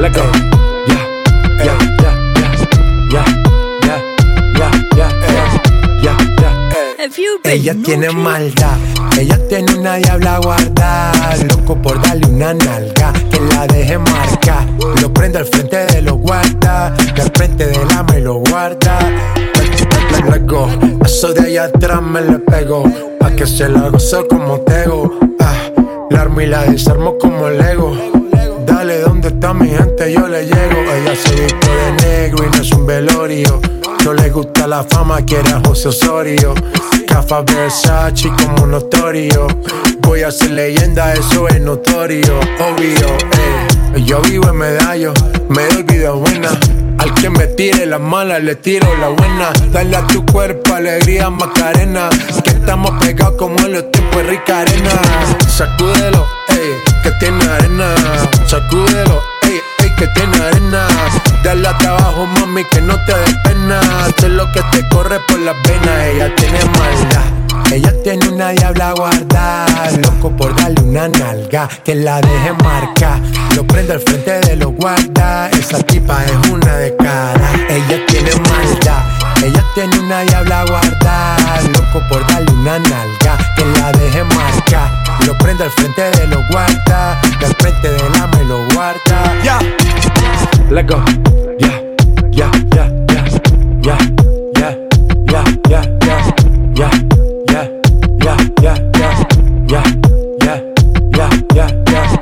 Let go. Yeah, yeah, yeah, yeah, yeah, yeah, yeah, yeah, yeah, yeah. If you been Ella tiene maldad, ella tiene una diabla guardada. Loco por darle una nalga, que la deje marcar. Lo prende al frente de lo guarda, que al frente del ama y lo guarda. Let go, eso de allá atrás me le pego, pa' que se la goce como tego. Ah, la armo y la desarmo como Lego. Dale, ¿dónde está mi Yo le llego. Ella se viste de negro y no es un velorio. No le gusta la fama, quiere a José Osorio. Cafa Versace como notorio. Voy a ser leyenda, eso es notorio. Obvio, eh. Yo vivo en medallo, me doy vida buena. Al que me tire la mala, le tiro la buena. Dale a tu cuerpo alegría, Macarena. Que estamos pegados como en los tiempos de rica arena. Sacúdelo, ey, que tiene arena. Sacúdelo, ey, ey, que tiene arena. Dale hasta abajo, mami, que no te dé pena. Sé lo que te corre por las venas. Ella tiene maldad. Ella tiene una diabla guardada, loco por darle una nalga, que la deje marcar. Lo prende al frente de los guarda, esa tipa es una de cara. Ella tiene maldad, ella tiene una diabla guardada, loco por darle una nalga, que la let go. Yeah, yeah.